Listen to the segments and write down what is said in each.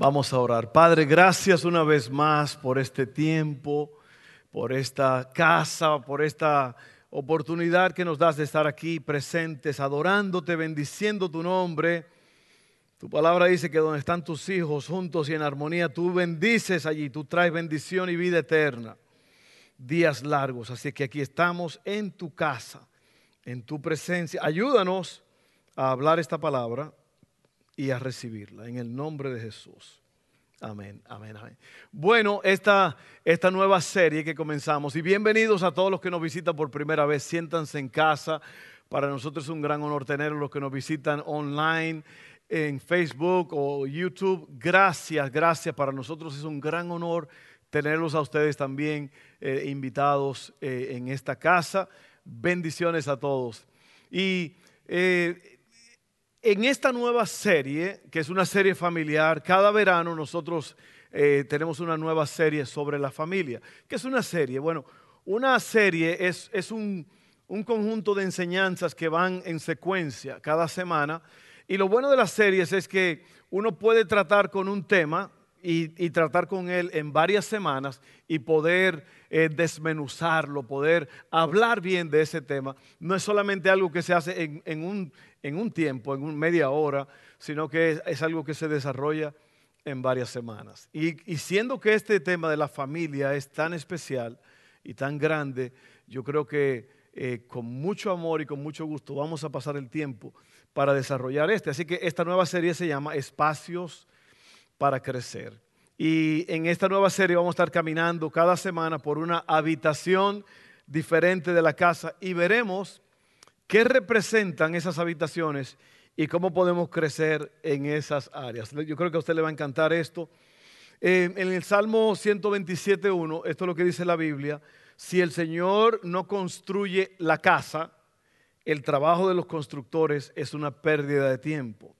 Vamos a orar. Padre, gracias una vez más por este tiempo, por esta casa, por esta oportunidad que nos das de estar aquí presentes, adorándote, bendiciendo tu nombre. Tu palabra dice que donde están tus hijos juntos y en armonía, tú bendices allí, tú traes bendición y vida eterna. Días largos, así que aquí estamos en tu casa, en tu presencia. Ayúdanos a hablar esta palabra y a recibirla en el nombre de Jesús. Amén, amén, amén. Bueno, esta, esta nueva serie que comenzamos, y bienvenidos a todos los que nos visitan por primera vez, siéntanse en casa. Para nosotros es un gran honor tener los que nos visitan online en Facebook o YouTube. Gracias, gracias. Para nosotros es un gran honor tenerlos a ustedes también eh, invitados eh, en esta casa. Bendiciones a todos. Y eh, en esta nueva serie, que es una serie familiar, cada verano nosotros eh, tenemos una nueva serie sobre la familia. ¿Qué es una serie? Bueno, una serie es, un, conjunto de enseñanzas que van en secuencia cada semana. Y lo bueno de las series es que uno puede tratar con un tema y, tratar con él en varias semanas y poder eh, desmenuzarlo, poder hablar bien de ese tema. No es solamente algo que se hace en, un, en un, tiempo, en un media hora, sino que es, algo que se desarrolla en varias semanas. Y, siendo que este tema de la familia es tan especial y tan grande, yo creo que eh, con mucho amor y con mucho gusto vamos a pasar el tiempo para desarrollar este. Así que esta nueva serie se llama Espacios para crecer. Y en esta nueva serie vamos a estar caminando cada semana por una habitación diferente de la casa y veremos qué representan esas habitaciones y cómo podemos crecer en esas áreas. Yo creo que a usted le va a encantar esto. en el Salmo 127.1, esto es lo que dice la Biblia, si el Señor no construye la casa, el trabajo de los constructores es una pérdida de tiempo.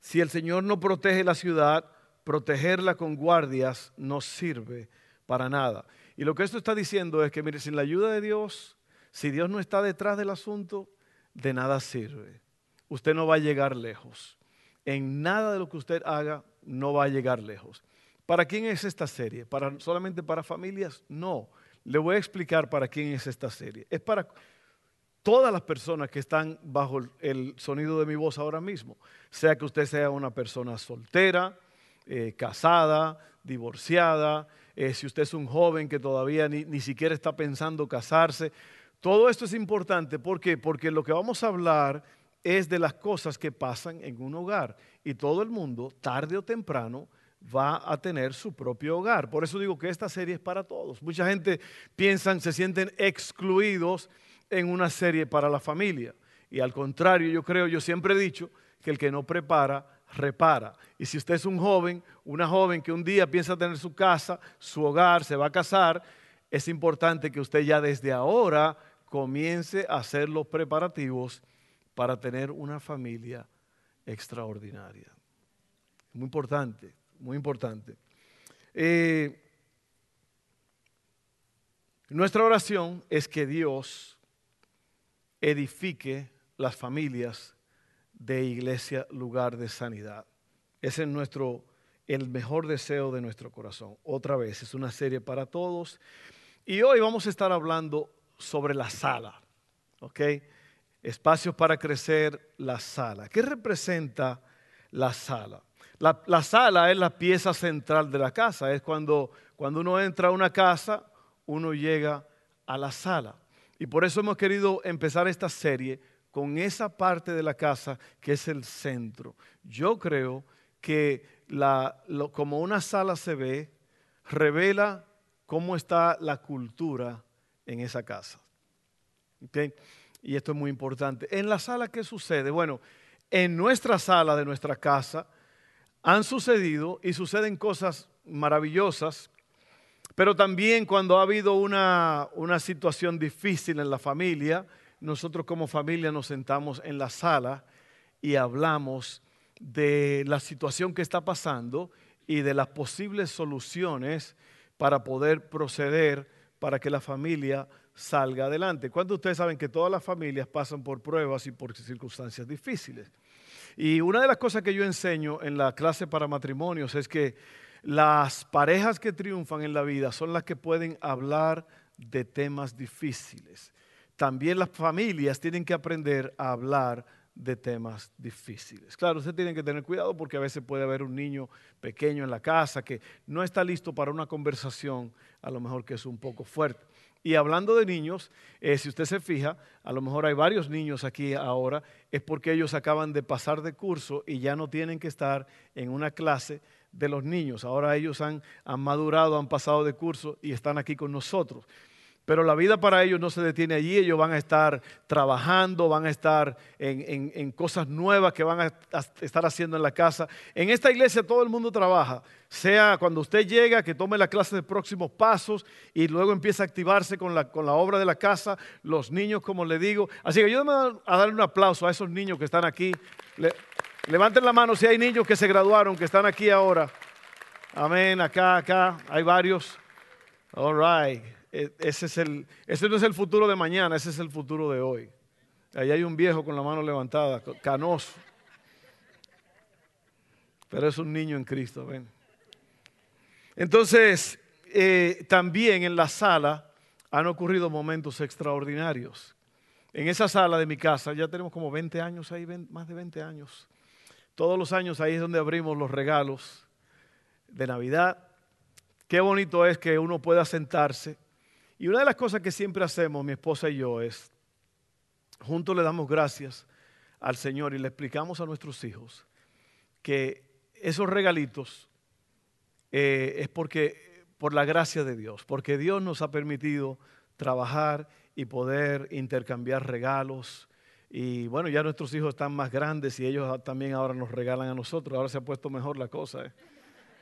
Si el Señor no protege la ciudad, protegerla con guardias no sirve para nada. Y lo que esto está diciendo es que, mire, sin la ayuda de Dios, si Dios no está detrás del asunto, de nada sirve. Usted no va a llegar lejos. En nada de lo que usted haga no va a llegar lejos. ¿Para quién es esta serie? ¿Para, ¿Solamente para familias? No. Le voy a explicar para quién es esta serie. Es para todas las personas que están bajo el sonido de mi voz ahora mismo. Sea que usted sea una persona soltera, eh, casada, divorciada, eh, si usted es un joven que todavía ni, ni, siquiera está pensando casarse. Todo esto es importante. ¿Por qué? Porque lo que vamos a hablar es de las cosas que pasan en un hogar. Y todo el mundo, tarde o temprano, va a tener su propio hogar. Por eso digo que esta serie es para todos. Mucha gente piensa, se sienten excluidos en una serie para la familia. Y al contrario, yo creo, yo siempre he dicho que el que no prepara, repara. Y si usted es un joven, una joven que un día piensa tener su casa, su hogar, se va a casar, es importante que usted ya desde ahora comience a hacer los preparativos para tener una familia extraordinaria. Muy importante, muy importante. Eh, nuestra oración es que Dios edifique las familias de iglesia, lugar de sanidad. Ese es nuestro, el mejor deseo de nuestro corazón. Otra vez, es una serie para todos. Y hoy vamos a estar hablando sobre la sala, ¿ok? Espacios para crecer, la sala. ¿Qué representa la sala? La, sala es la pieza central de la casa. Es cuando, cuando uno entra a una casa, uno llega a la sala. Y por eso hemos querido empezar esta serie con esa parte de la casa que es el centro. Yo creo que como una sala se ve, revela cómo está la cultura en esa casa. Y esto es muy importante. En la sala, ¿qué sucede? Bueno, en nuestra sala de nuestra casa han sucedido y suceden cosas maravillosas, pero también cuando ha habido una, una situación difícil en la familia, nosotros como familia nos sentamos en la sala y hablamos de la situación que está pasando y de las posibles soluciones para poder proceder para que la familia salga adelante. ¿Cuántos de ustedes saben que todas las familias pasan por pruebas y por circunstancias difíciles? Y una de las cosas que yo enseño en la clase para matrimonios es que las parejas que triunfan en la vida son las que pueden hablar de temas difíciles. También las familias tienen que aprender a hablar de temas difíciles. Claro, usted tiene que tener cuidado porque a veces puede haber un niño pequeño en la casa que no está listo para una conversación, a lo mejor que es un poco fuerte. Y hablando de niños, eh, si usted se fija, a lo mejor hay varios niños aquí ahora, es porque ellos acaban de pasar de curso y ya no tienen que estar en una clase de los niños. Ahora ellos han, han madurado, han pasado de curso y están aquí con nosotros. Pero la vida para ellos no se detiene allí, ellos van a estar trabajando, van a estar en, cosas nuevas que van a, estar haciendo en la casa. En esta iglesia todo el mundo trabaja, sea cuando usted llega, que tome la clase de próximos pasos y luego empieza a activarse con la, con la obra de la casa, los niños, como le digo. Así que ayúdame a darle un aplauso a esos niños que están aquí. levanten la mano si hay niños que se graduaron, que están aquí ahora. Amén, acá, acá, hay varios. All right. E, ese, es el, no es el futuro de mañana, ese es el futuro de hoy. Ahí hay un viejo con la mano levantada, canoso. Pero es un niño en Cristo, ven. Entonces, eh, también en la sala han ocurrido momentos extraordinarios. En esa sala de mi casa, ya tenemos como 20 años ahí, más de 20 años. Todos los años ahí es donde abrimos los regalos de Navidad. Qué bonito es que uno pueda sentarse y una de las cosas que siempre hacemos, mi esposa y yo, es, juntos le damos gracias al Señor y le explicamos a nuestros hijos que esos regalitos eh, es porque, por la gracia de Dios, porque Dios nos ha permitido trabajar y poder intercambiar regalos. Y bueno, ya nuestros hijos están más grandes y ellos también ahora nos regalan a nosotros. Ahora se ha puesto mejor la cosa. ¿eh?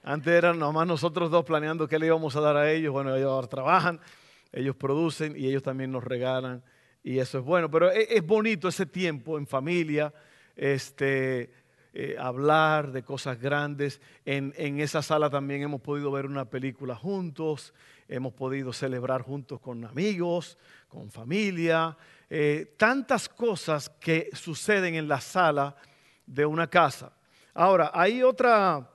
Antes eran nomás nosotros dos planeando qué le íbamos a dar a ellos. Bueno, ellos ahora trabajan ellos producen y ellos también nos regalan y eso es bueno. Pero e, es, bonito ese tiempo en familia, este, eh, hablar de cosas grandes. En, esa sala también hemos podido ver una película juntos, hemos podido celebrar juntos con amigos, con familia. Eh, tantas cosas que suceden en la sala de una casa. Ahora, hay otra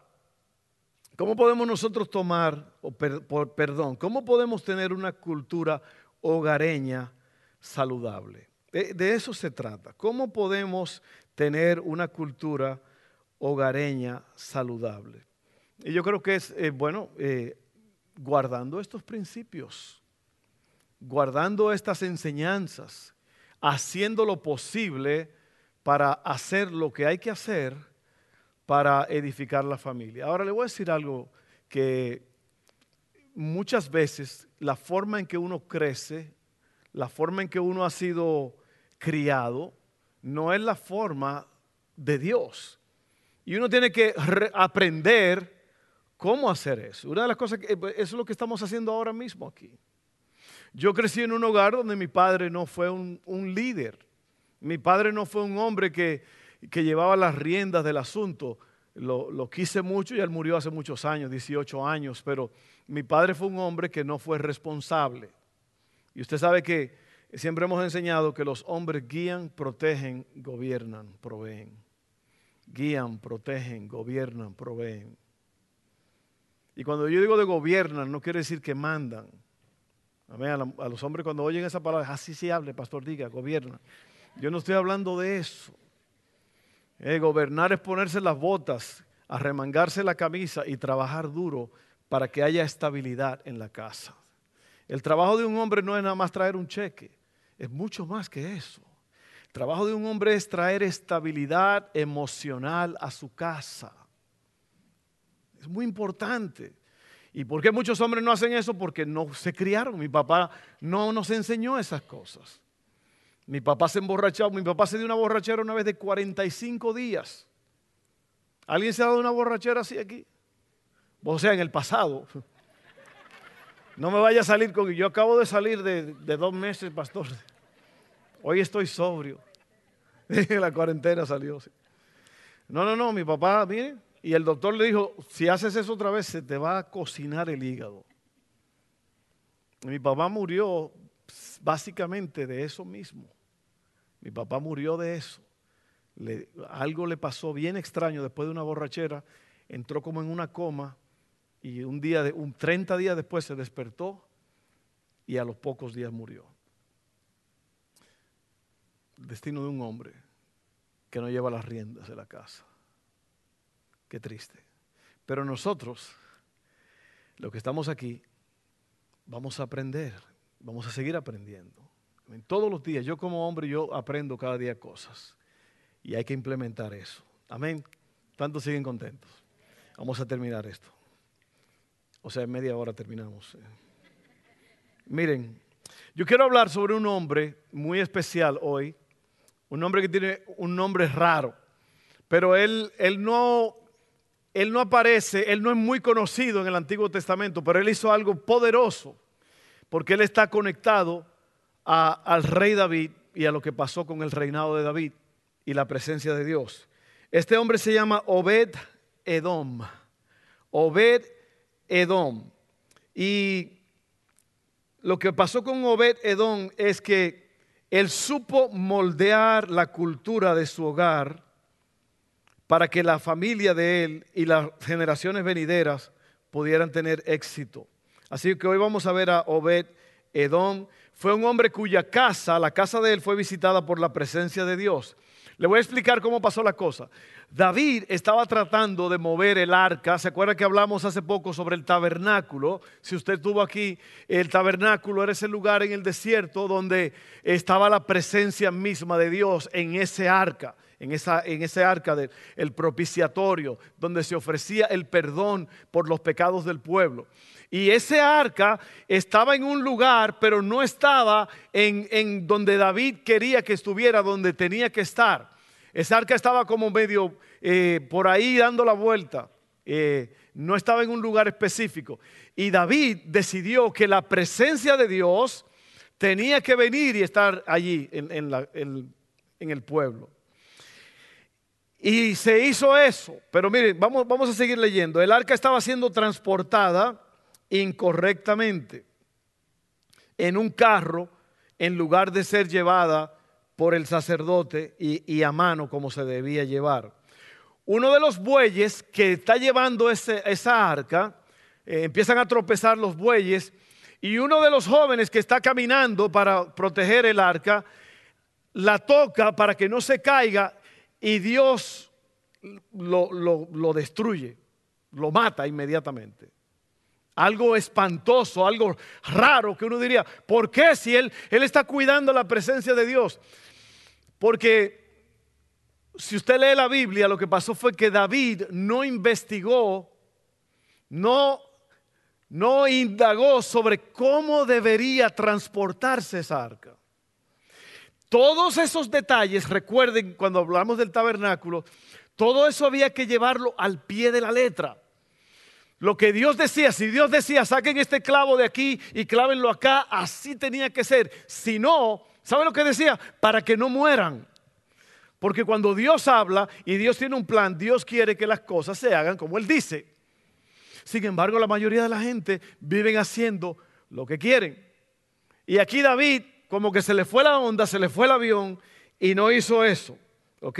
¿Cómo podemos nosotros tomar, o perdón, cómo podemos tener una cultura hogareña saludable? De, eso se trata. ¿Cómo podemos tener una cultura hogareña saludable? Y yo creo que es, eh, bueno, eh, guardando estos principios, guardando estas enseñanzas, haciendo lo posible para hacer lo que hay que hacer para edificar la familia. Ahora le voy a decir algo que muchas veces la forma en que uno crece, la forma en que uno ha sido criado, no es la forma de Dios. Y uno tiene que aprender cómo hacer eso. Una de las cosas que pues, eso es lo que estamos haciendo ahora mismo aquí. Yo crecí en un hogar donde mi padre no fue un, líder. Mi padre no fue un hombre que, que llevaba las riendas del asunto. Lo, quise mucho y él murió hace muchos años, 18 años, pero mi padre fue un hombre que no fue responsable. Y usted sabe que siempre hemos enseñado que los hombres guían, protegen, gobiernan, proveen. Guían, protegen, gobiernan, proveen. Y cuando yo digo de gobiernan, no quiere decir que mandan. A, los hombres cuando oyen esa palabra, así se hable, pastor, diga, gobiernan. Yo no estoy hablando de eso. Eh, gobernar es ponerse las botas, arremangarse la camisa y trabajar duro para que haya estabilidad en la casa. El trabajo de un hombre no es nada más traer un cheque, es mucho más que eso. El trabajo de un hombre es traer estabilidad emocional a su casa. Es muy importante. ¿Y por qué muchos hombres no hacen eso? Porque no se criaron. Mi papá no nos enseñó esas cosas. Mi papá se emborrachó, mi papá se dio una borrachera una vez de 45 días. ¿Alguien se ha dado una borrachera así aquí? O sea, en el pasado. No me vaya a salir con... Yo acabo de salir de, dos meses, pastor. Hoy estoy sobrio. La cuarentena salió. No, no, no, mi papá, mire, y el doctor le dijo, si haces eso otra vez, se te va a cocinar el hígado. Mi papá murió básicamente de eso mismo. Mi papá murió de eso. algo le pasó bien extraño después de una borrachera, entró como en una coma y un día, de, un 30 días después se despertó y a los pocos días murió. Destino de un hombre que no lleva las riendas de la casa. Qué triste. Pero nosotros, los que estamos aquí, vamos a aprender, vamos a seguir aprendiendo. Todos los días, yo como hombre, yo aprendo cada día cosas. Y hay que implementar eso. Amén. ¿Cuántos siguen contentos? Vamos a terminar esto. O sea, en media hora terminamos. Miren, yo quiero hablar sobre un hombre muy especial hoy, un hombre que tiene un nombre raro, pero él, él, no, él no aparece, él no es muy conocido en el Antiguo Testamento, pero él hizo algo poderoso, porque él está conectado al rey David y a lo que pasó con el reinado de David y la presencia de Dios. Este hombre se llama Obed Edom. Obed Edom. Y lo que pasó con Obed Edom es que él supo moldear la cultura de su hogar para que la familia de él y las generaciones venideras pudieran tener éxito. Así que hoy vamos a ver a Obed Edom. Fue un hombre cuya casa, la casa de él, fue visitada por la presencia de Dios. Le voy a explicar cómo pasó la cosa. David estaba tratando de mover el arca. ¿Se acuerda que hablamos hace poco sobre el tabernáculo? Si usted estuvo aquí, el tabernáculo era ese lugar en el desierto donde estaba la presencia misma de Dios en ese arca, en, esa, en ese arca del propiciatorio, donde se ofrecía el perdón por los pecados del pueblo. Y ese arca estaba en un lugar, pero no estaba en, en donde David quería que estuviera, donde tenía que estar. Esa arca estaba como medio eh, por ahí dando la vuelta. Eh, no estaba en un lugar específico. Y David decidió que la presencia de Dios tenía que venir y estar allí en, el pueblo. Y se hizo eso. Pero miren, vamos, vamos a seguir leyendo. El arca estaba siendo transportada incorrectamente en un carro en lugar de ser llevada por el sacerdote y, a mano como se debía llevar. Uno de los bueyes que está llevando esa arca, eh, empiezan a tropezar los bueyes y uno de los jóvenes que está caminando para proteger el arca, la toca para que no se caiga y Dios lo, lo destruye, lo mata inmediatamente. Algo espantoso, algo raro que uno diría, ¿por qué si él, él está cuidando la presencia de Dios? Porque si usted lee la Biblia, lo que pasó fue que David no investigó, no, no indagó sobre cómo debería transportarse esa arca. Todos esos detalles, recuerden cuando hablamos del tabernáculo, todo eso había que llevarlo al pie de la letra. Lo que Dios decía, si Dios decía, saquen este clavo de aquí y clávenlo acá, así tenía que ser. Si no, ¿Sabe lo que decía? Para que no mueran. Porque cuando Dios habla y Dios tiene un plan, Dios quiere que las cosas se hagan como Él dice. Sin embargo, la mayoría de la gente viven haciendo lo que quieren. Y aquí David, como que se le fue la onda, se le fue el avión y no hizo eso. ¿Ok?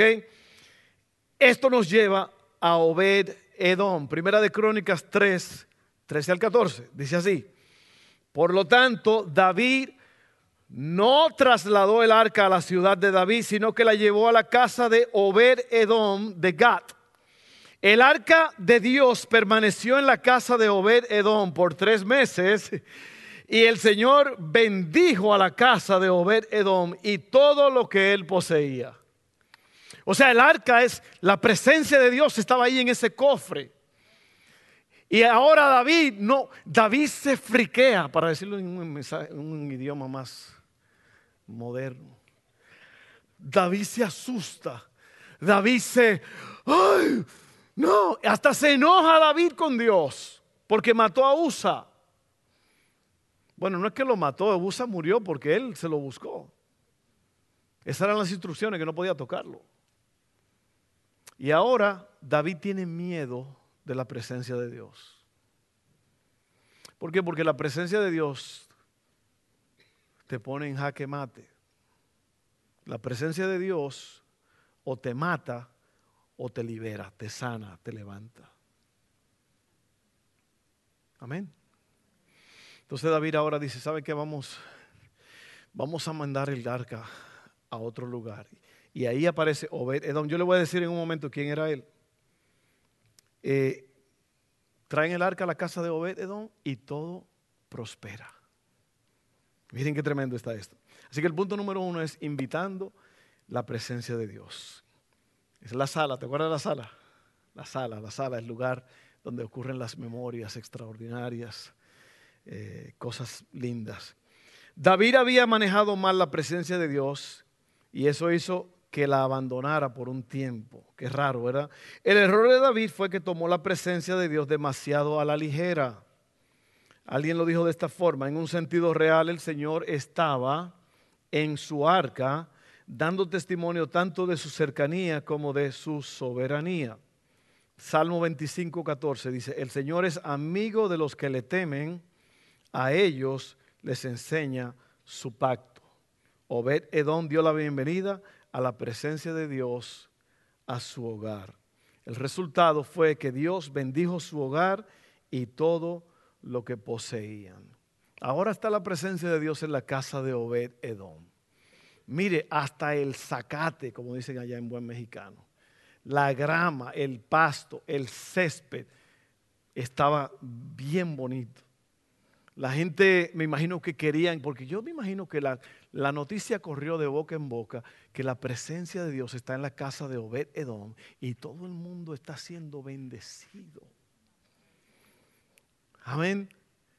Esto nos lleva a Obed Edom. Primera de Crónicas 3, 13 al 14. Dice así. Por lo tanto, David no trasladó el arca a la ciudad de David, sino que la llevó a la casa de Obed Edom de Gat. El arca de Dios permaneció en la casa de Obed Edom por tres meses y el Señor bendijo a la casa de Obed Edom y todo lo que él poseía. O sea, el arca es la presencia de Dios, estaba ahí en ese cofre. Y ahora David, no, David se friquea, para decirlo en un idioma más moderno. David se asusta. David se, ¡ay! No, hasta se enoja David con Dios porque mató a Usa. Bueno, no es que lo mató, Usa murió porque él se lo buscó. Esas eran las instrucciones que no podía tocarlo. Y ahora David tiene miedo de la presencia de Dios. ¿Por qué? Porque la presencia de Dios te pone en jaque mate. La presencia de Dios o te mata o te libera, te sana, te levanta. Amén. Entonces David ahora dice, ¿sabe qué? Vamos, vamos a mandar el arca a otro lugar. Y ahí aparece Obed Edom. Yo le voy a decir en un momento quién era él. Eh, traen el arca a la casa de Obed Edom y todo prospera. Miren qué tremendo está esto. Así que el punto número uno es invitando la presencia de Dios. Es la sala, ¿te acuerdas de la sala? La sala, la sala, el lugar donde ocurren las memorias extraordinarias, eh, cosas lindas. David había manejado mal la presencia de Dios y eso hizo que la abandonara por un tiempo. Qué raro, ¿verdad? El error de David fue que tomó la presencia de Dios demasiado a la ligera. Alguien lo dijo de esta forma, en un sentido real el Señor estaba en su arca dando testimonio tanto de su cercanía como de su soberanía. Salmo 25, 14 dice, el Señor es amigo de los que le temen, a ellos les enseña su pacto. Obed Edom dio la bienvenida a la presencia de Dios a su hogar. El resultado fue que Dios bendijo su hogar y todo lo que poseían. Ahora está la presencia de Dios en la casa de Obed Edom. Mire, hasta el zacate, como dicen allá en buen mexicano, la grama, el pasto, el césped, estaba bien bonito. La gente, me imagino que querían, porque yo me imagino que la, la, noticia corrió de boca en boca, que la presencia de Dios está en la casa de Obed Edom y todo el mundo está siendo bendecido. Amén.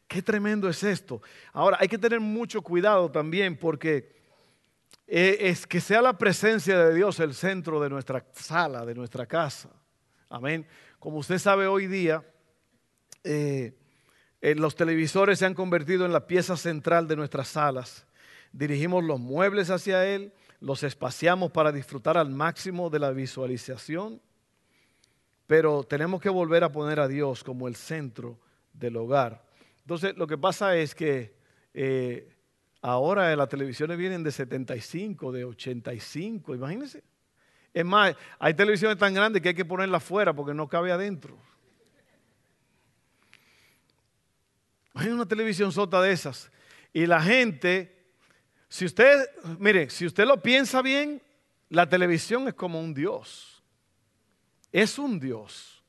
Qué tremendo es esto. Ahora, hay que tener mucho cuidado también porque eh, es que sea la presencia de Dios el centro de nuestra sala, de nuestra casa. Amén. Como usted sabe hoy día, eh, eh, los televisores se han convertido en la pieza central de nuestras salas. Dirigimos los muebles hacia él, los espaciamos para disfrutar al máximo de la visualización, pero tenemos que volver a poner a Dios como el centro del hogar. Entonces, lo que pasa es que eh, ahora las televisiones vienen de 75, de 85, imagínense. Es más, hay televisiones tan grandes que hay que ponerlas fuera porque no cabe adentro. Hay una televisión sota de esas. Y la gente, si usted, mire, si usted lo piensa bien, la televisión es como un Dios. Es un Dios.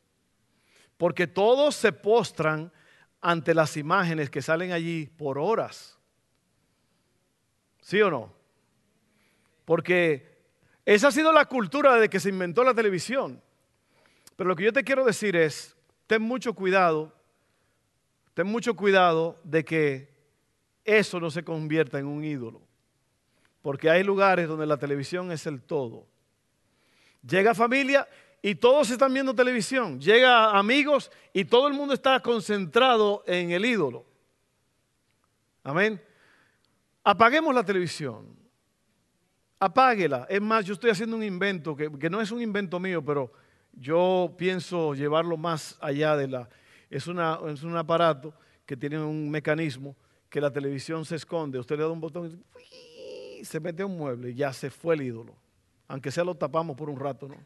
Porque todos se postran ante las imágenes que salen allí por horas. ¿Sí o no? Porque esa ha sido la cultura de que se inventó la televisión. Pero lo que yo te quiero decir es, ten mucho cuidado, ten mucho cuidado de que eso no se convierta en un ídolo. Porque hay lugares donde la televisión es el todo. Llega familia y todos están viendo televisión. Llega amigos y todo el mundo está concentrado en el ídolo. Amén. Apaguemos la televisión. Apáguela. Es más, yo estoy haciendo un invento que, no es un invento mío, pero yo pienso llevarlo más allá de la... Es, es un aparato que tiene un mecanismo que la televisión se esconde. Usted le da un botón y se mete un mueble y ya se fue el ídolo. Aunque sea lo tapamos por un rato, ¿no?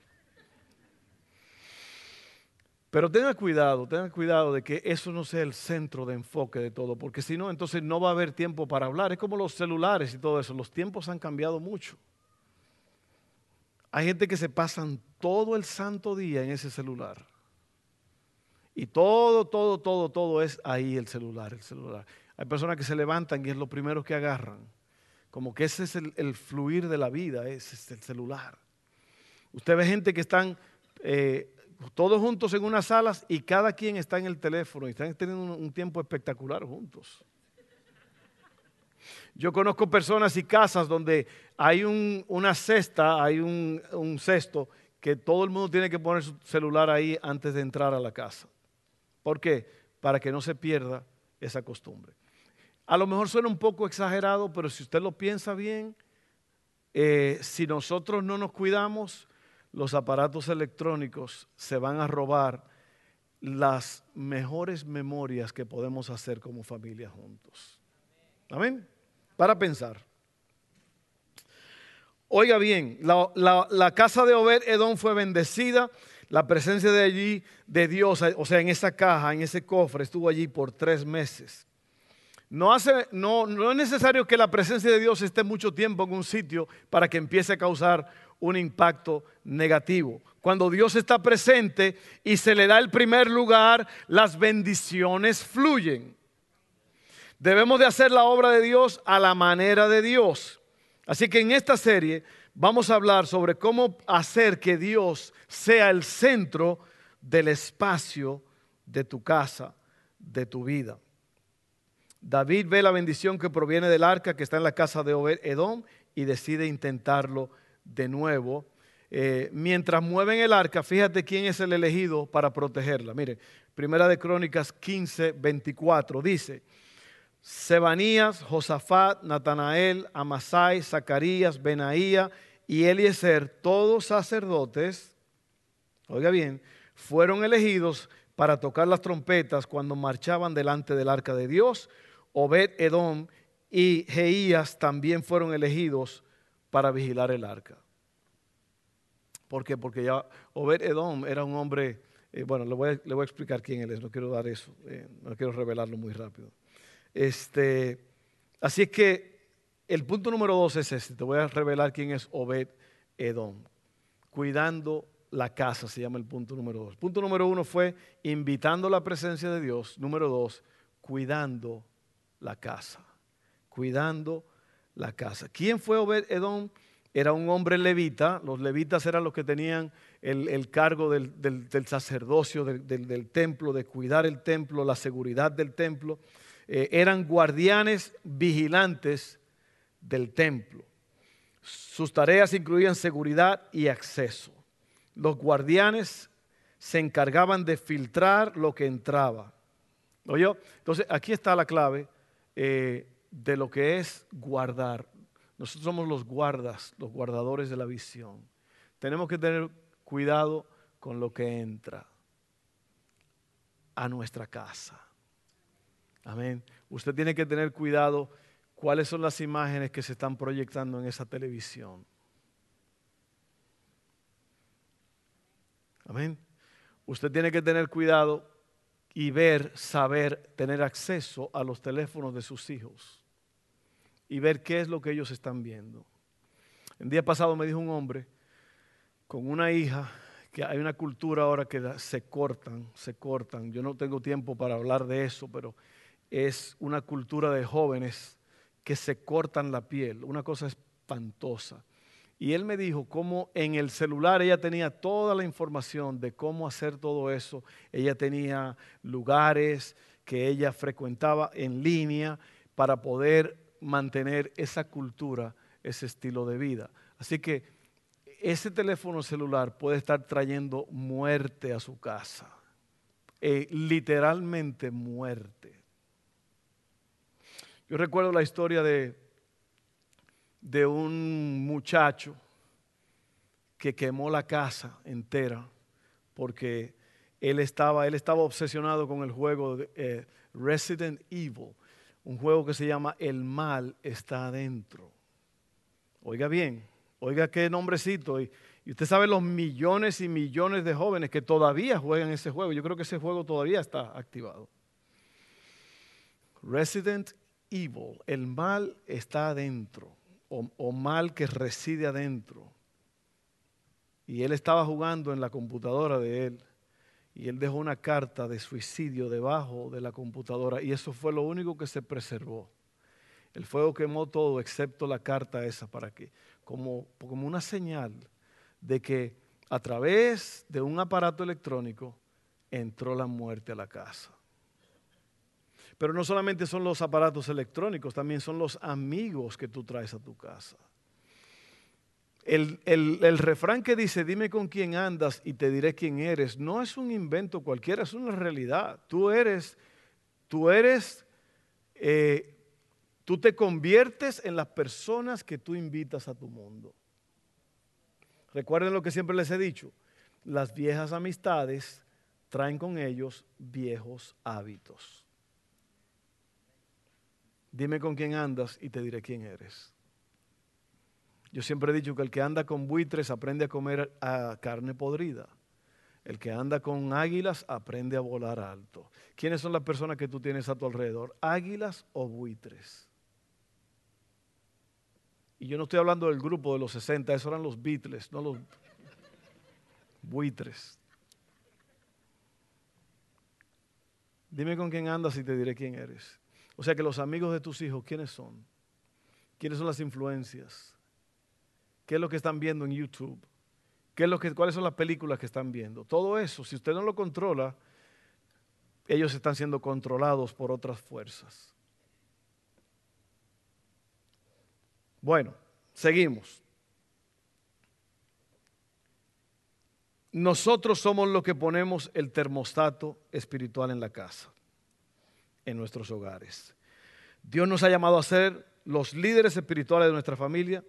Pero tenga cuidado, tenga cuidado de que eso no sea el centro de enfoque de todo, porque si no, entonces no va a haber tiempo para hablar. Es como los celulares y todo eso, los tiempos han cambiado mucho. Hay gente que se pasan todo el santo día en ese celular. Y todo, todo, todo, todo es ahí el celular, el celular. Hay personas que se levantan y es lo primero que agarran. Como que ese es el, fluir de la vida, ese es el celular. Usted ve gente que están eh, todos juntos en unas salas y cada quien está en el teléfono y están teniendo un, tiempo espectacular juntos. Yo conozco personas y casas donde hay una cesta, hay un, cesto que todo el mundo tiene que poner su celular ahí antes de entrar a la casa. ¿Por qué? Para que no se pierda esa costumbre. A lo mejor suena un poco exagerado, pero si usted lo piensa bien, eh, si nosotros no nos cuidamos, los aparatos electrónicos se van a robar las mejores memorias que podemos hacer como familia juntos. Amén. Para pensar. Oiga bien, la, casa de Obed Edom fue bendecida, la presencia de allí, de Dios, o sea, en esa caja, en ese cofre, estuvo allí por tres meses. No, hace, no, no es necesario que la presencia de Dios esté mucho tiempo en un sitio para que empiece a causar un impacto negativo. Cuando Dios está presente y se le da el primer lugar, las bendiciones fluyen. Debemos de hacer la obra de Dios a la manera de Dios. Así que en esta serie vamos a hablar sobre cómo hacer que Dios sea el centro del espacio de tu casa, de tu vida. David ve la bendición que proviene del arca que está en la casa de Obed Edom y decide intentarlo de nuevo. Eh, mientras mueven el arca, fíjate quién es el elegido para protegerla. Mire, Primera de Crónicas 15, 24 dice, Sebanías, Josafat, Natanael, Amasai, Zacarías, Benaía y Eliezer, todos sacerdotes, oiga bien, fueron elegidos para tocar las trompetas cuando marchaban delante del arca de Dios. Obed Edom y Jeías también fueron elegidos para vigilar el arca. ¿Por qué? Porque ya Obed Edom era un hombre, eh, bueno, le voy, a, explicar quién él es, no quiero dar eso, eh, no quiero revelarlo muy rápido. Este, así es que el punto número dos es este. Te voy a revelar quién es Obed Edom. Cuidando la casa se llama el punto número dos. Punto número uno fue invitando la presencia de Dios. Número dos, cuidando la casa. Cuidando la casa. ¿Quién fue Obed Edom? Era un hombre levita. Los levitas eran los que tenían el, cargo del, sacerdocio, del templo, de cuidar el templo, la seguridad del templo. Eh, eran guardianes vigilantes del templo. Sus tareas incluían seguridad y acceso. Los guardianes se encargaban de filtrar lo que entraba. ¿Oyó? Entonces, aquí está la clave eh, de lo que es guardar. Nosotros somos los guardas, los guardadores de la visión. Tenemos que tener cuidado con lo que entra a nuestra casa. Amén. Usted tiene que tener cuidado cuáles son las imágenes que se están proyectando en esa televisión. Amén. Usted tiene que tener cuidado y ver, saber, tener acceso a los teléfonos de sus hijos y ver qué es lo que ellos están viendo. El día pasado me dijo un hombre con una hija que hay una cultura ahora que se cortan, se cortan. Yo no tengo tiempo para hablar de eso, pero es una cultura de jóvenes que se cortan la piel, una cosa espantosa. Y él me dijo cómo en el celular ella tenía toda la información de cómo hacer todo eso. Ella tenía lugares que ella frecuentaba en línea para poder mantener esa cultura, ese estilo de vida. Así que ese teléfono celular puede estar trayendo muerte a su casa, eh, literalmente muerte. Yo recuerdo la historia de, de un muchacho que quemó la casa entera porque él estaba, él estaba obsesionado con el juego de, eh, Resident Evil, un juego que se llama El mal está adentro. Oiga bien, oiga qué nombrecito. Y, y, usted sabe los millones y millones de jóvenes que todavía juegan ese juego. Yo creo que ese juego todavía está activado. Resident evil, el mal está adentro, o, mal que reside adentro. Y él estaba jugando en la computadora de él. Y él dejó una carta de suicidio debajo de la computadora. Y eso fue lo único que se preservó. El fuego quemó todo excepto la carta esa para que, como, como una señal de que a través de un aparato electrónico entró la muerte a la casa. Pero no solamente son los aparatos electrónicos, también son los amigos que tú traes a tu casa. El, el, refrán que dice, dime con quién andas y te diré quién eres, no es un invento cualquiera, es una realidad. Tú eres, tú eres, eh, tú te conviertes en las personas que tú invitas a tu mundo. Recuerden lo que siempre les he dicho, las viejas amistades traen con ellos viejos hábitos. Dime con quién andas y te diré quién eres. Yo siempre he dicho que el que anda con buitres aprende a comer a carne podrida. El que anda con águilas aprende a volar alto. ¿Quiénes son las personas que tú tienes a tu alrededor? ¿Águilas o buitres? Y yo no estoy hablando del grupo de los 60, esos eran los Beatles, no los buitres. Dime con quién andas y te diré quién eres. O sea que los amigos de tus hijos, ¿quiénes son? ¿Quiénes son las influencias? ¿Qué es lo que están viendo en YouTube? ¿Qué es lo que, ¿Cuáles son las películas que están viendo? Todo eso, si usted no lo controla, ellos están siendo controlados por otras fuerzas. Bueno, seguimos. Nosotros somos los que ponemos el termostato espiritual en la casa, en nuestros hogares. Dios nos ha llamado a ser los líderes espirituales de nuestra familia.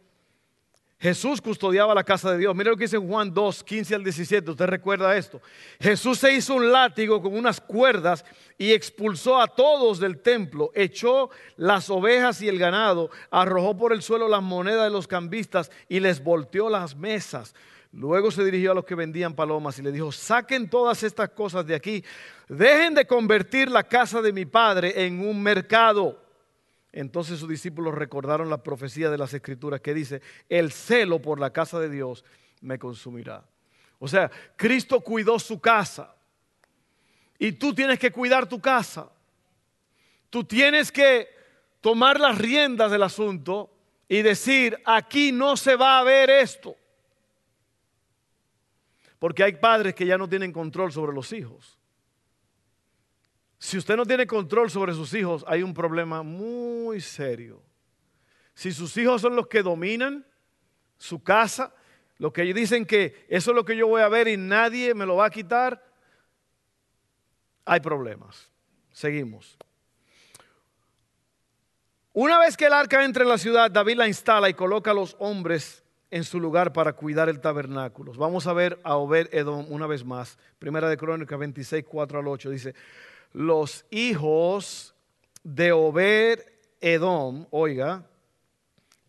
Jesús custodiaba la casa de Dios. Mira lo que dice Juan 2, 15 al 17. Usted recuerda esto. Jesús se hizo un látigo con unas cuerdas y expulsó a todos del templo. Echó las ovejas y el ganado. Arrojó por el suelo las monedas de los cambistas y les volteó las mesas. Luego se dirigió a los que vendían palomas y le dijo, saquen todas estas cosas de aquí, dejen de convertir la casa de mi padre en un mercado. Entonces sus discípulos recordaron la profecía de las escrituras que dice, el celo por la casa de Dios me consumirá. O sea, Cristo cuidó su casa y tú tienes que cuidar tu casa. Tú tienes que tomar las riendas del asunto y decir, aquí no se va a ver esto. Porque hay padres que ya no tienen control sobre los hijos. Si usted no tiene control sobre sus hijos, hay un problema muy serio. Si sus hijos son los que dominan su casa, lo que dicen que eso es lo que yo voy a ver y nadie me lo va a quitar, hay problemas. Seguimos. Una vez que el arca entra en la ciudad, David la instala y coloca a los hombres en su lugar para cuidar el tabernáculo. Vamos a ver a Obed Edom una vez más. Primera de Crónica 26, 4 al 8 dice, los hijos de Obed Edom, oiga,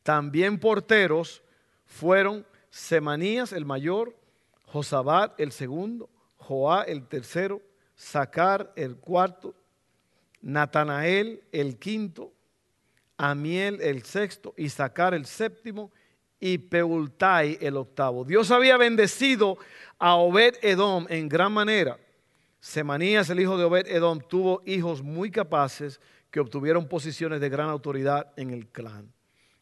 también porteros fueron Semanías el mayor, Josabat el segundo, Joá el tercero, Sacar el cuarto, Natanael el quinto, Amiel el sexto y Sacar el séptimo y Peultai el octavo. Dios había bendecido a Obed Edom en gran manera. Semanías, el hijo de Obed Edom, tuvo hijos muy capaces que obtuvieron posiciones de gran autoridad en el clan.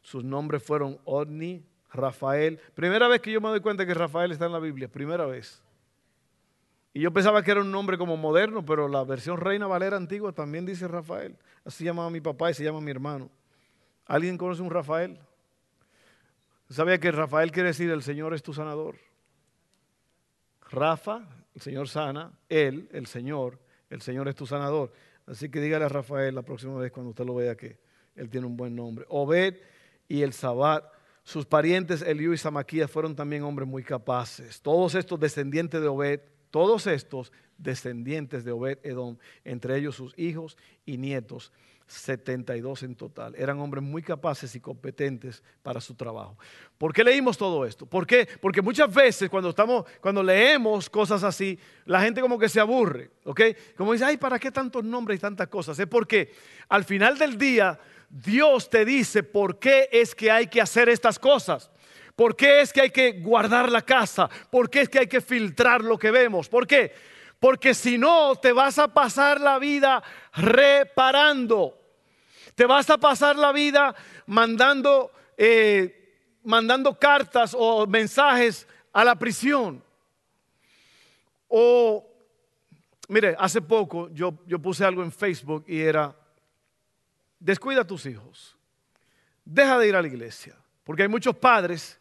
Sus nombres fueron Odni, Rafael. Primera vez que yo me doy cuenta que Rafael está en la Biblia, primera vez. Y yo pensaba que era un nombre como moderno, pero la versión Reina Valera antigua también dice Rafael. Así llamaba mi papá y se llama mi hermano. ¿Alguien conoce un Rafael? ¿Sabía que Rafael quiere decir el Señor es tu sanador? Rafa, el Señor sana, Él, el Señor, el Señor es tu sanador. Así que dígale a Rafael la próxima vez cuando usted lo vea que Él tiene un buen nombre. Obed y el Sabat, sus parientes Eliú y Samaquías fueron también hombres muy capaces. Todos estos descendientes de Obed, todos estos descendientes de Obed Edom, entre ellos sus hijos y nietos 72 en total. Eran hombres muy capaces y competentes para su trabajo. ¿Por qué leímos todo esto? ¿Por qué? Porque muchas veces cuando, estamos, cuando leemos cosas así, la gente como que se aburre, ¿ok? Como dice, ay, ¿para qué tantos nombres y tantas cosas? Es porque al final del día Dios te dice por qué es que hay que hacer estas cosas. ¿Por qué es que hay que guardar la casa? ¿Por qué es que hay que filtrar lo que vemos? ¿Por qué? Porque si no, te vas a pasar la vida reparando. Te vas a pasar la vida mandando, eh, mandando cartas o mensajes a la prisión. O, mire, hace poco yo, yo puse algo en Facebook y era, descuida a tus hijos, deja de ir a la iglesia. Porque hay muchos padres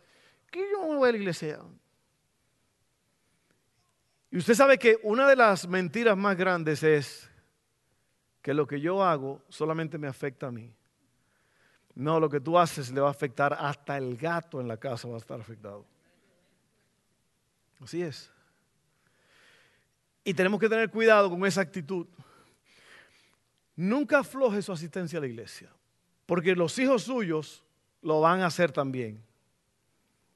¿qué yo no voy a la iglesia? Y usted sabe que una de las mentiras más grandes es que lo que yo hago solamente me afecta a mí. No, lo que tú haces le va a afectar hasta el gato en la casa va a estar afectado. Así es. Y tenemos que tener cuidado con esa actitud. Nunca afloje su asistencia a la iglesia, porque los hijos suyos lo van a hacer también.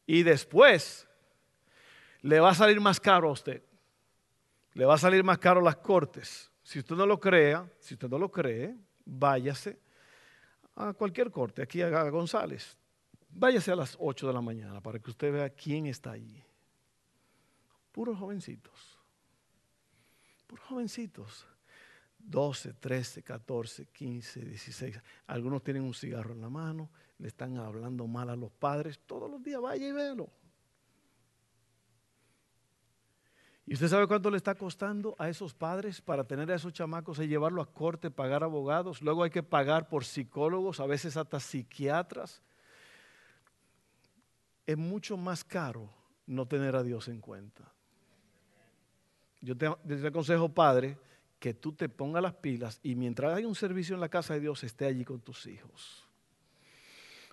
Y después le va a salir más caro a usted. Le va a salir más caro las cortes. Si usted no lo crea, si usted no lo cree, váyase a cualquier corte, aquí a González. Váyase a las 8 de la mañana para que usted vea quién está allí. Puros jovencitos. Puros jovencitos. 12, 13, 14, 15, 16. Algunos tienen un cigarro en la mano, le están hablando mal a los padres. Todos los días vaya y véalo. ¿Y usted sabe cuánto le está costando a esos padres para tener a esos chamacos y llevarlo a corte, pagar abogados? Luego hay que pagar por psicólogos, a veces hasta psiquiatras. Es mucho más caro no tener a Dios en cuenta. Yo te, te aconsejo, padre, que tú te pongas las pilas y mientras hay un servicio en la casa de Dios, esté allí con tus hijos.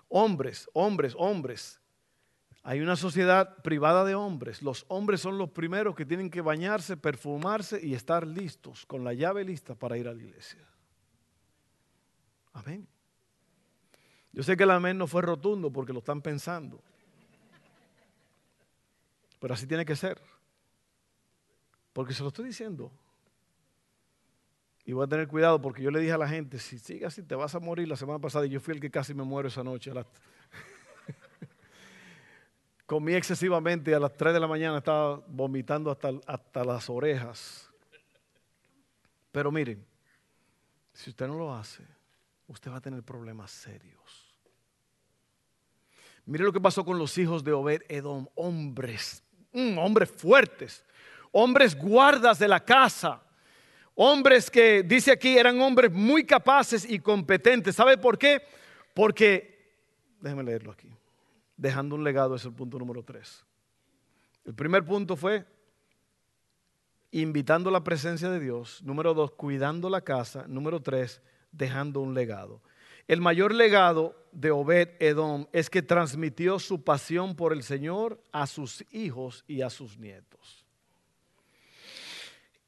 Hombres, hombres, hombres, hay una sociedad privada de hombres. Los hombres son los primeros que tienen que bañarse, perfumarse y estar listos, con la llave lista para ir a la iglesia. Amén. Yo sé que el amén no fue rotundo porque lo están pensando. Pero así tiene que ser. Porque se lo estoy diciendo. Y voy a tener cuidado porque yo le dije a la gente, si sigue así te vas a morir la semana pasada y yo fui el que casi me muero esa noche. Comí excesivamente y a las 3 de la mañana estaba vomitando hasta, hasta las orejas. Pero miren, si usted no lo hace, usted va a tener problemas serios. Mire lo que pasó con los hijos de Obed Edom, hombres, mm, hombres fuertes, hombres guardas de la casa, hombres que dice aquí eran hombres muy capaces y competentes. ¿Sabe por qué? Porque, déjeme leerlo aquí dejando un legado es el punto número tres. El primer punto fue invitando la presencia de Dios. Número dos, cuidando la casa. Número tres, dejando un legado. El mayor legado de Obed Edom es que transmitió su pasión por el Señor a sus hijos y a sus nietos.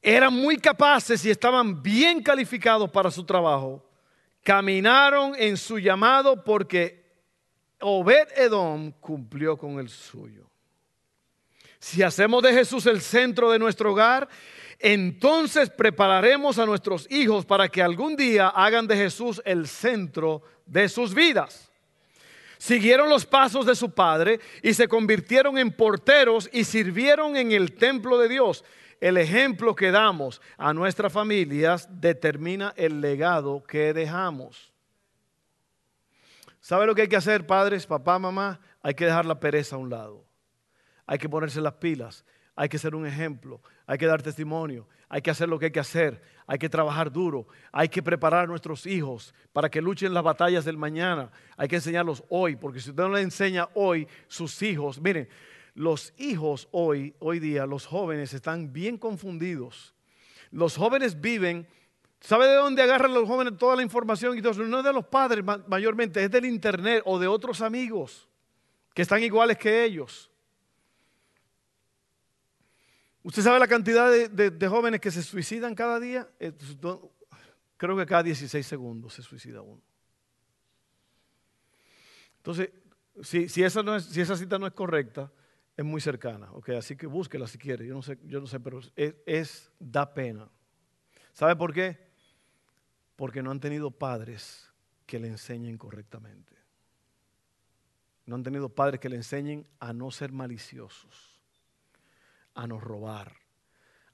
Eran muy capaces y estaban bien calificados para su trabajo. Caminaron en su llamado porque Obed Edom cumplió con el suyo. Si hacemos de Jesús el centro de nuestro hogar, entonces prepararemos a nuestros hijos para que algún día hagan de Jesús el centro de sus vidas. Siguieron los pasos de su padre y se convirtieron en porteros y sirvieron en el templo de Dios. El ejemplo que damos a nuestras familias determina el legado que dejamos. ¿Sabe lo que hay que hacer, padres, papá, mamá? Hay que dejar la pereza a un lado. Hay que ponerse las pilas. Hay que ser un ejemplo. Hay que dar testimonio. Hay que hacer lo que hay que hacer. Hay que trabajar duro. Hay que preparar a nuestros hijos para que luchen las batallas del mañana. Hay que enseñarlos hoy, porque si usted no le enseña hoy, sus hijos, miren, los hijos hoy, hoy día, los jóvenes están bien confundidos. Los jóvenes viven ¿Sabe de dónde agarran los jóvenes toda la información? No es de los padres mayormente, es del internet o de otros amigos que están iguales que ellos. ¿Usted sabe la cantidad de, jóvenes que se suicidan cada día? Eh, creo que cada 16 segundos se suicida uno. Entonces, si esa cita no es correcta, es muy cercana. Okay, así que búsquela si quiere. Yo no sé, yo no sé pero es da pena. ¿Sabe por qué? Porque no han tenido padres que le enseñen correctamente. No han tenido padres que le enseñen a no ser maliciosos, a no robar,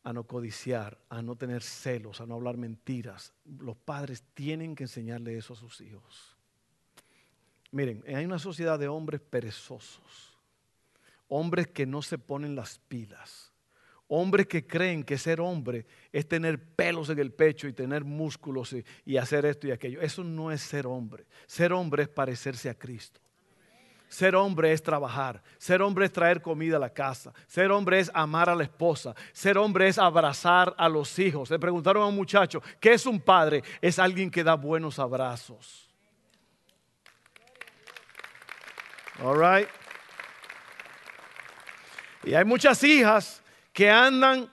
a no codiciar, a no tener celos, a no hablar mentiras. Los padres tienen que enseñarle eso a sus hijos. Miren, hay una sociedad de hombres perezosos, hombres que no se ponen las pilas, Hombres que creen que ser hombre es tener pelos en el pecho y tener músculos y, hacer esto y aquello. Eso no es ser hombre. Ser hombre es parecerse a Cristo. Ser hombre es trabajar. Ser hombre es traer comida a la casa. Ser hombre es amar a la esposa. Ser hombre es abrazar a los hijos. Le preguntaron a un muchacho, ¿qué es un padre? Es alguien que da buenos abrazos. All right. Y hay muchas hijas que andan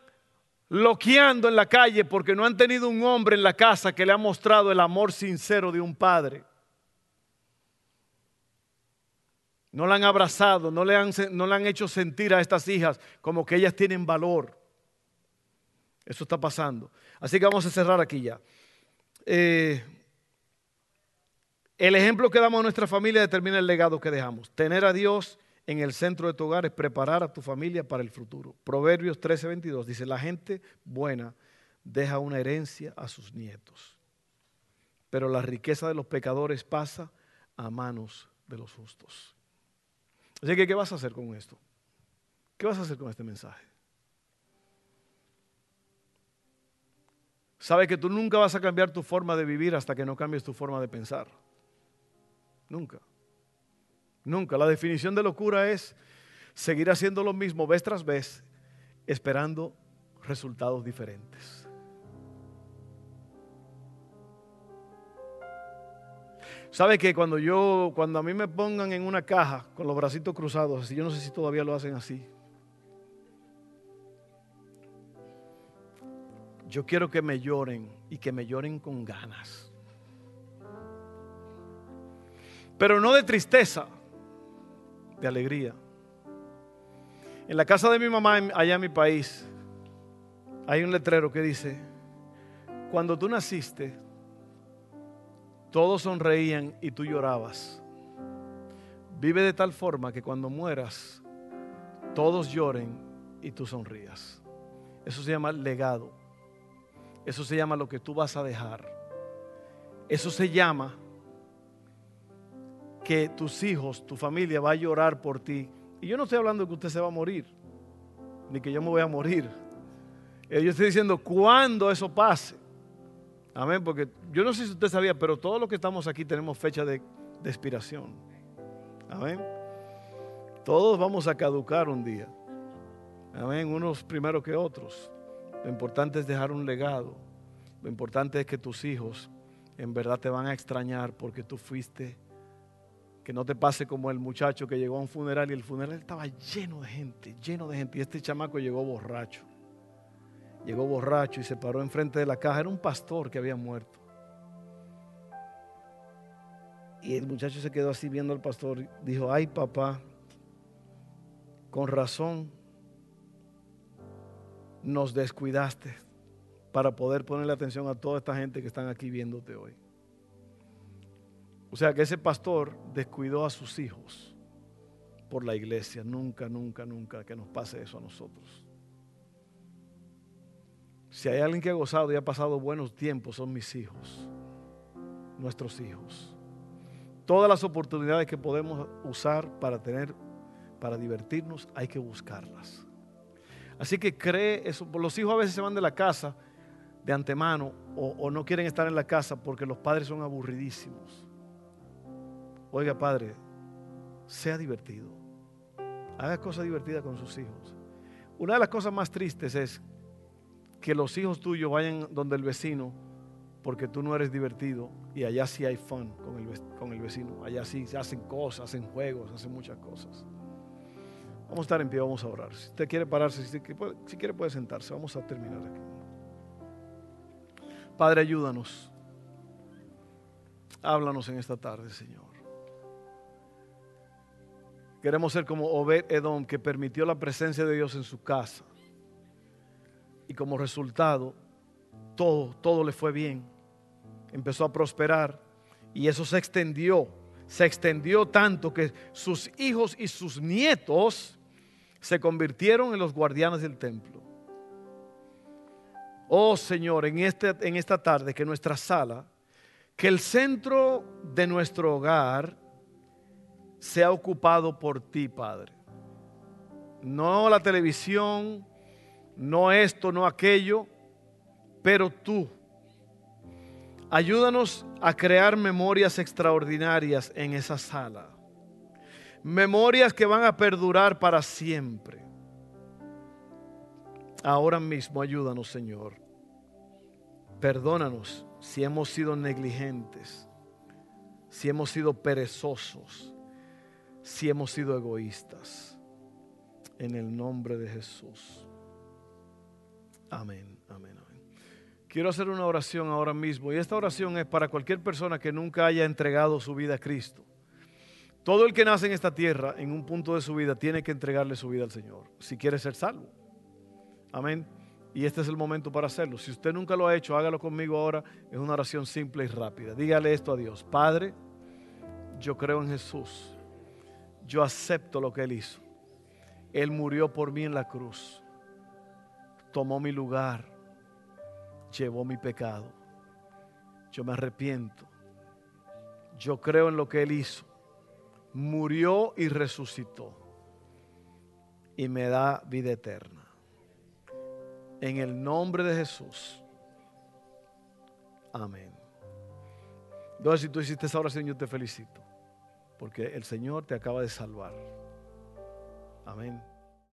loqueando en la calle porque no han tenido un hombre en la casa que le ha mostrado el amor sincero de un padre. No la han abrazado, no le han, no le han hecho sentir a estas hijas como que ellas tienen valor. Eso está pasando. Así que vamos a cerrar aquí ya. Eh, el ejemplo que damos a nuestra familia determina el legado que dejamos. Tener a Dios en el centro de tu hogar es preparar a tu familia para el futuro. Proverbios 13:22 dice, la gente buena deja una herencia a sus nietos, pero la riqueza de los pecadores pasa a manos de los justos. Así que, ¿qué vas a hacer con esto? ¿Qué vas a hacer con este mensaje? Sabe que tú nunca vas a cambiar tu forma de vivir hasta que no cambies tu forma de pensar. Nunca. Nunca. La definición de locura es seguir haciendo lo mismo vez tras vez, esperando resultados diferentes. ¿Sabe que cuando yo, cuando a mí me pongan en una caja con los bracitos cruzados, yo no sé si todavía lo hacen así. Yo quiero que me lloren y que me lloren con ganas. Pero no de tristeza, de alegría. En la casa de mi mamá, allá en mi país, hay un letrero que dice, cuando tú naciste, todos sonreían y tú llorabas. Vive de tal forma que cuando mueras, todos lloren y tú sonrías. Eso se llama legado. Eso se llama lo que tú vas a dejar. Eso se llama que tus hijos, tu familia va a llorar por ti. Y yo no estoy hablando de que usted se va a morir, ni que yo me voy a morir. Eh, yo estoy diciendo cuando eso pase. Amén, porque yo no sé si usted sabía, pero todos los que estamos aquí tenemos fecha de, de expiración. Amén. Todos vamos a caducar un día. Amén, unos primero que otros. Lo importante es dejar un legado. Lo importante es que tus hijos en verdad te van a extrañar porque tú fuiste que no te pase como el muchacho que llegó a un funeral y el funeral estaba lleno de gente, lleno de gente. Y este chamaco llegó borracho. Llegó borracho y se paró enfrente de la caja. Era un pastor que había muerto. Y el muchacho se quedó así viendo al pastor. Dijo, ay papá, con razón nos descuidaste para poder ponerle atención a toda esta gente que están aquí viéndote hoy. O sea que ese pastor descuidó a sus hijos por la iglesia. Nunca, nunca, nunca que nos pase eso a nosotros. Si hay alguien que ha gozado y ha pasado buenos tiempos, son mis hijos, nuestros hijos. Todas las oportunidades que podemos usar para tener, para divertirnos, hay que buscarlas. Así que cree eso. Los hijos a veces se van de la casa de antemano o, o no quieren estar en la casa porque los padres son aburridísimos. Oiga, padre, sea divertido. Haga cosas divertidas con sus hijos. Una de las cosas más tristes es que los hijos tuyos vayan donde el vecino porque tú no eres divertido y allá sí hay fun con el, vecino. Allá sí se hacen cosas, hacen juegos, hacen muchas cosas. Vamos a estar en pie, vamos a orar. Si usted quiere pararse, si, si quiere puede sentarse. Vamos a terminar aquí. Padre, ayúdanos. Háblanos en esta tarde, Señor. Queremos ser como Obed Edom, que permitió la presencia de Dios en su casa. Y como resultado, todo, todo le fue bien. Empezó a prosperar. Y eso se extendió. Se extendió tanto que sus hijos y sus nietos se convirtieron en los guardianes del templo. Oh Señor, en, este, en esta tarde, que nuestra sala, que el centro de nuestro hogar sea ocupado por ti, Padre. No la televisión, no esto, no aquello, pero tú. Ayúdanos a crear memorias extraordinarias en esa sala. memorias que van a perdurar para siempre. Ahora mismo ayúdanos, Señor. Perdónanos si hemos sido negligentes, si hemos sido perezosos, si hemos sido egoístas. En el nombre de Jesús. Amén, amén, amén. Quiero hacer una oración ahora mismo y esta oración es para cualquier persona que nunca haya entregado su vida a Cristo. Todo el que nace en esta tierra, en un punto de su vida, tiene que entregarle su vida al Señor, si quiere ser salvo. Amén. Y este es el momento para hacerlo. Si usted nunca lo ha hecho, hágalo conmigo ahora. Es una oración simple y rápida. Dígale esto a Dios. Padre, yo creo en Jesús. Yo acepto lo que Él hizo. Él murió por mí en la cruz. Tomó mi lugar. Llevó mi pecado. Yo me arrepiento. Yo creo en lo que Él hizo. Murió y resucitó. Y me da vida eterna. En el nombre de Jesús. Amén. Entonces, si tú hiciste esa oración, yo te felicito. Porque el Señor te acaba de salvar. Amén.